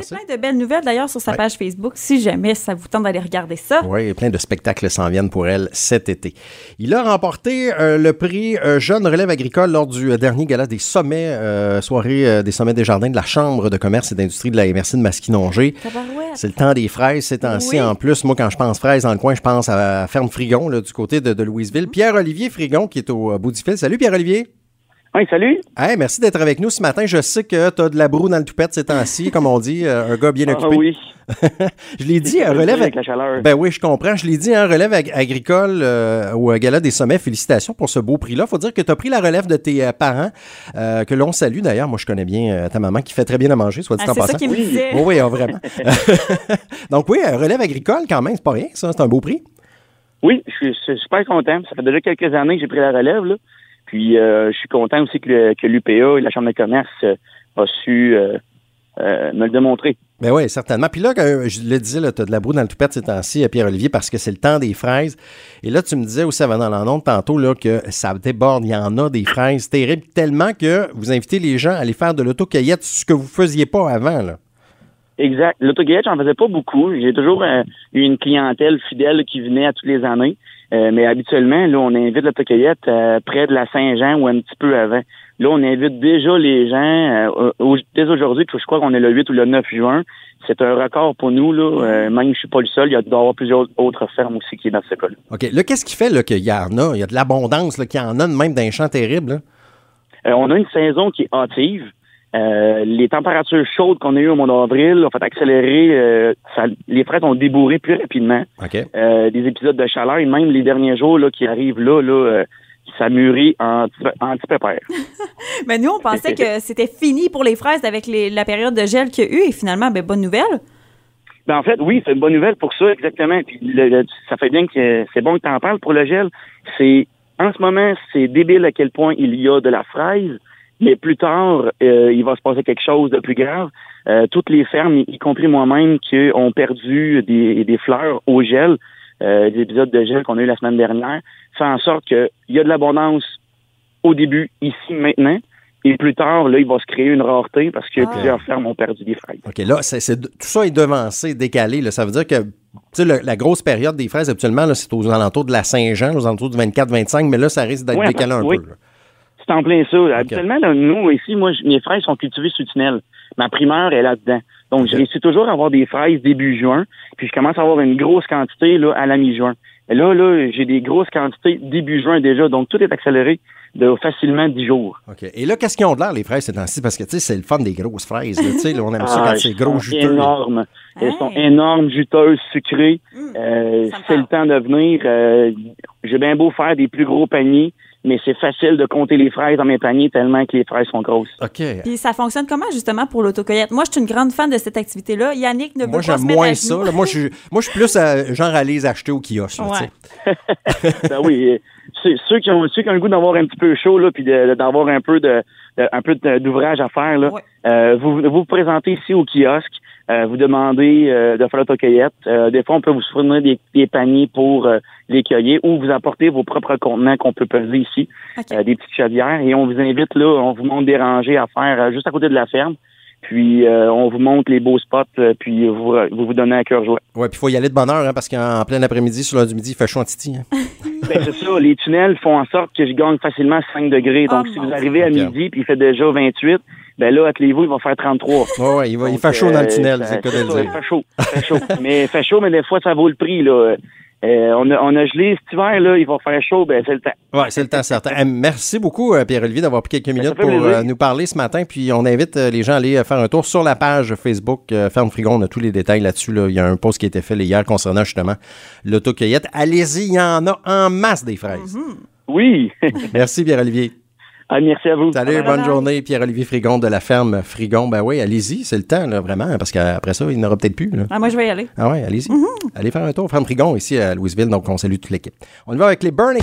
C'est plein de belles nouvelles d'ailleurs sur sa page Facebook, si jamais ça vous tente d'aller regarder ça. Oui, plein de spectacles s'en viennent pour elle cet été. Il a remporté euh, le prix euh, Jeune Relève Agricole lors du euh, dernier gala des sommets, soirée des sommets des jardins de la Chambre de commerce et d'industrie de la MRC de Masquinongé. C'est le temps des fraises ces temps-ci. Oui. En plus, moi, quand je pense fraises dans le coin, je pense à Ferme Frigon, là, du côté de, de Louisville. Pierre-Olivier Frigon, qui est au bout du fil. Salut, Pierre-Olivier. Oui, salut. Hey, merci d'être avec nous ce matin. Je sais que tu as de la broue dans le toupette ces temps-ci, comme on dit, euh, un gars bien Ah occupé. oui, Je l'ai dit, un relève. avec la chaleur. Ben oui, je comprends. Je l'ai dit, un relève ag- agricole euh, au Gala des Sommets. Félicitations pour ce beau prix-là. faut dire que tu as pris la relève de tes euh, parents, euh, que l'on salue d'ailleurs. Moi, je connais bien euh, ta maman qui fait très bien à manger, soit dit Ah, en c'est ça passant. me disait. Oh oui, ah, vraiment. Donc oui, un relève agricole quand même, c'est pas rien, ça. C'est un beau prix. Oui, je suis, je suis super content. Ça fait déjà quelques années que j'ai pris la relève. Là. Puis euh, je suis content aussi que, l'UPA et la Chambre de commerce euh, a su euh, me le démontrer. Ben oui, certainement. Puis là, je le disais, tu as de la broue dans le toupette ces temps-ci, Pierre-Olivier, parce que c'est le temps des fraises. Et là, tu me disais aussi avant dans l'annonce tantôt là, que ça déborde. Il y en a des fraises terribles, tellement que vous invitez les gens à aller faire de l'autocueillette, ce que vous faisiez pas avant. Là. Exact. L'autoguette, j'en faisais pas beaucoup. J'ai toujours eu une clientèle fidèle qui venait à toutes les années. Euh, mais habituellement, là, on invite l'autocueillette euh, près de la Saint-Jean ou un petit peu avant. Là, on invite déjà les gens, euh, au- dès aujourd'hui, je crois qu'on est le 8 ou le 9 juin. C'est un record pour nous. Là. Euh, même je suis pas le seul, il y a d'avoir plusieurs autres fermes aussi qui est dans ce cas-là. OK. Là, qu'est-ce qui fait là, qu'il y en a? Il y a de l'abondance, là, qu'il y en a même d'un champ terrible. là? Euh, on a une saison qui est hâtive. Euh, les températures chaudes qu'on a eues au mois d'avril ont fait accélérer. euh, ça- les fraises ont débourré plus rapidement. OK. Euh, des épisodes de chaleur et même les derniers jours là, qui arrivent là, là euh, ça mûrit en, petit- en petit pépère. Mais nous, on pensait que c'était fini pour les fraises avec les- la période de gel qu'il y a eu. Et finalement, ben, bonne nouvelle. Ben, en fait, oui, c'est une bonne nouvelle pour ça, exactement. Puis le- le- ça fait bien que c'est bon que tu en parles pour le gel. C'est en ce moment, c'est débile à quel point il y a de la fraise, mais plus tard, euh, il va se passer quelque chose de plus grave. Euh, toutes les fermes, y compris moi-même, qui ont perdu des, des fleurs au gel, euh, des épisodes de gel qu'on a eu la semaine dernière, fait en sorte qu'il y a de l'abondance au début, ici, maintenant. Et plus tard, là, il va se créer une rareté parce que Ah. plusieurs fermes ont perdu des fraises. OK. Là, c'est, c'est- tout ça est devancé, décalé. Là. Ça veut dire que tu sais, le- la grosse période des fraises, habituellement, c'est aux alentours de la Saint-Jean, aux alentours du 24-25, mais là, ça risque d'être décalé un oui. peu. là. C'est en plein ça. Habituellement, là, nous, ici, moi, mes fraises sont cultivées sous tunnel. Ma primeur est là-dedans. Donc, je réussis toujours à avoir des fraises début juin, puis je commence à avoir une grosse quantité là, à la mi-juin. Et là, là, j'ai des grosses quantités début juin déjà, donc tout est accéléré de facilement 10 jours. OK. Et là, qu'est-ce qu'ils ont de l'air, les fraises, ces temps-ci? Parce que, tu sais, c'est le fun des grosses fraises. là, tu sais, là, on aime ça Ah, quand c'est gros, juteux. Elles Hey. sont énormes, juteuses, sucrées. Hum, Euh, c'est le temps de venir. Euh, j'ai bien beau faire des plus gros paniers, mais c'est facile de compter les fraises dans mes paniers tellement que les fraises sont grosses. OK. Puis ça fonctionne comment justement pour l'autocueillette? Moi, je suis une grande fan de cette activité-là. Yannick ne veut Moi, pas j'aime se mettre moins ça. là. Moi, je suis, moi, je suis plus euh, genre à aller les acheter au kiosque. là, tu sais. Ouais. ben oui, euh, ceux, qui ont ceux qui ont le goût d'avoir un petit peu chaud là, puis de- d'avoir un peu de, de- un peu d'ouvrage à faire là, Ouais. euh, vous vous vous présentez ici au kiosque, euh, vous demandez euh, de faire l'autocueillette. Euh, des fois, on peut vous fournir des, des paniers pour euh, les cueillir ou vous apporter vos propres contenants qu'on peut peser ici, euh, des petites chaudières, et on vous invite là, on vous montre des rangées à faire juste à côté de la ferme. Puis euh, on vous montre les beaux spots, euh, puis vous vous, vous donnez à cœur joie. Ouais, puis il faut y aller de bonne heure, hein, parce qu'en plein après-midi, sur l'heure du midi, il fait chaud en titi. hein. Ben, c'est ça, les tunnels font en sorte que je gagne facilement 5 degrés. Donc, Oh, si mon vous arrivez à midi puis il fait déjà 28, ben là, attelez-vous, il va faire 33. Ouais, ouais, il, va, il fait chaud dans le euh, tunnel, c'est cas de dire. Il fait chaud, fait chaud. mais il fait chaud, mais des fois, ça vaut le prix, là. Euh, on, a, on a gelé cet hiver, là, il va faire chaud, ben c'est le temps. Ouais, c'est le temps certain. Merci beaucoup, euh, Pierre-Olivier, d'avoir pris quelques minutes pour euh, nous parler ce matin. Puis on invite les gens à aller faire un tour sur la page Facebook Ferme Frigon. On a tous les détails là-dessus. là. Il y a un post qui a été fait hier concernant justement l'autocueillette. Allez-y, il y en a en masse des fraises. Oui. Merci, Pierre-Olivier. Ah, merci à vous. Salut, Bye bonne bye. journée. Pierre-Olivier Frigon de la ferme Frigon. Ben oui, allez-y, c'est le temps, là, vraiment, hein, parce qu'après ça, il n'aura peut-être plus. là. Ah, moi, je vais y aller. Ah ouais, allez-y. Allez faire un tour. Ferme Frigon ici à Louisville, donc on salue toute l'équipe. On y va avec les Burn